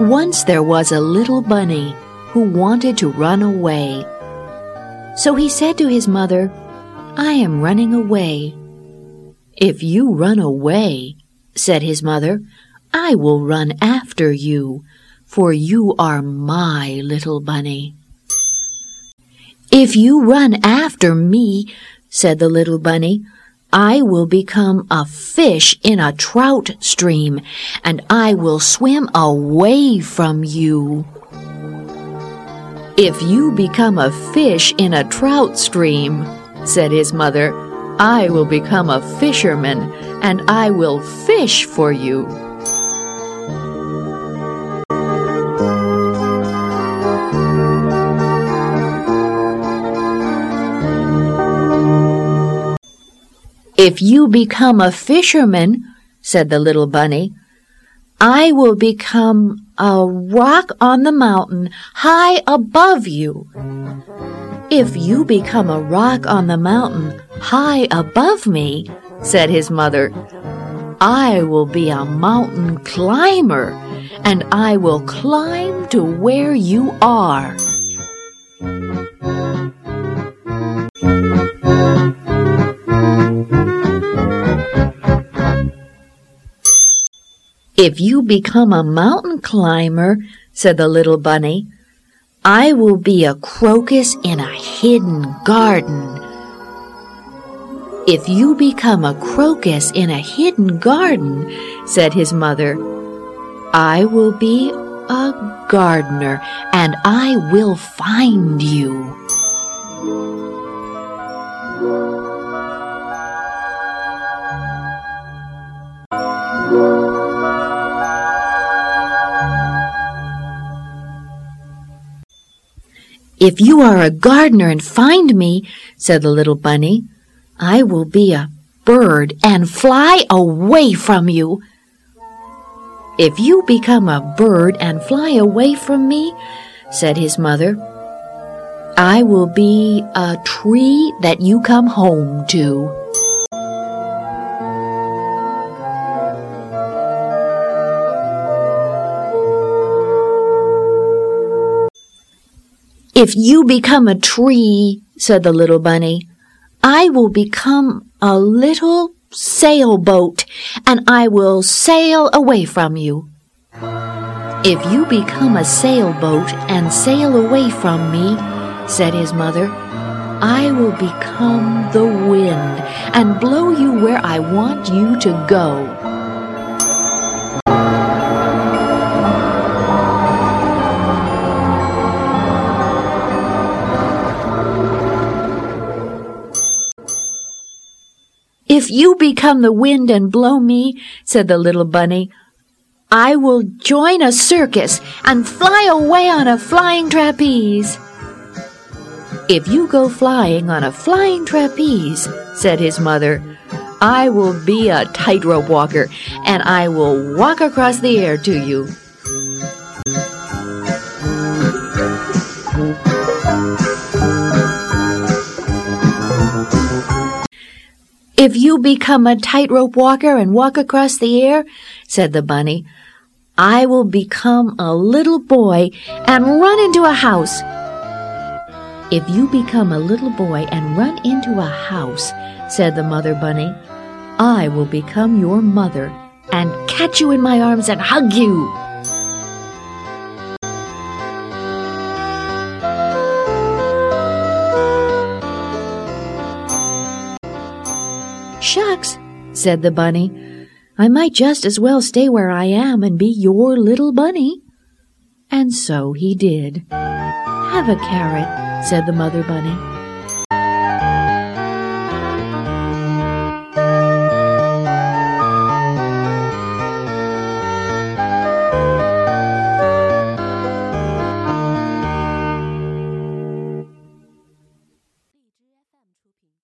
Once there was a little bunny who wanted to run away. So he said to his mother, I am running away. If you run away, said his mother, I will run after you, for you are my little bunny. If you run after me, said the little bunny, I will become a fish in a trout stream, and I will swim away from you. If you become a fish in a trout stream, said his mother, I will become a fisherman, and I will fish for you. If you become a fisherman, said the little bunny, I will become a rock on the mountain high above you. If you become a rock on the mountain high above me, said his mother, I will be a mountain climber, and I will climb to where you are. If you become a mountain climber, said the little bunny, I will be a crocus in a hidden garden. If you become a crocus in a hidden garden, said his mother, I will be a gardener and I will find you. If you are a gardener and find me, said the little bunny, I will be a bird and fly away from you. If you become a bird and fly away from me, said his mother, I will be a tree that you come home to. If you become a tree, said the little bunny, I will become a little sailboat and I will sail away from you. If you become a sailboat and sail away from me, said his mother, I will become the wind and blow you where I want you to go. If you become the wind and blow me, said the little bunny, I will join a circus and fly away on a flying trapeze. If you go flying on a flying trapeze, said his mother, I will be a tightrope walker and I will walk across the air to you. If you become a tightrope walker and walk across the air, said the bunny, I will become a little boy and run into a house. If you become a little boy and run into a house, said the mother bunny, I will become your mother and catch you in my arms and hug you. Shucks, said the bunny. I might just as well stay where I am and be your little bunny. And so he did. Have a carrot, said the mother bunny.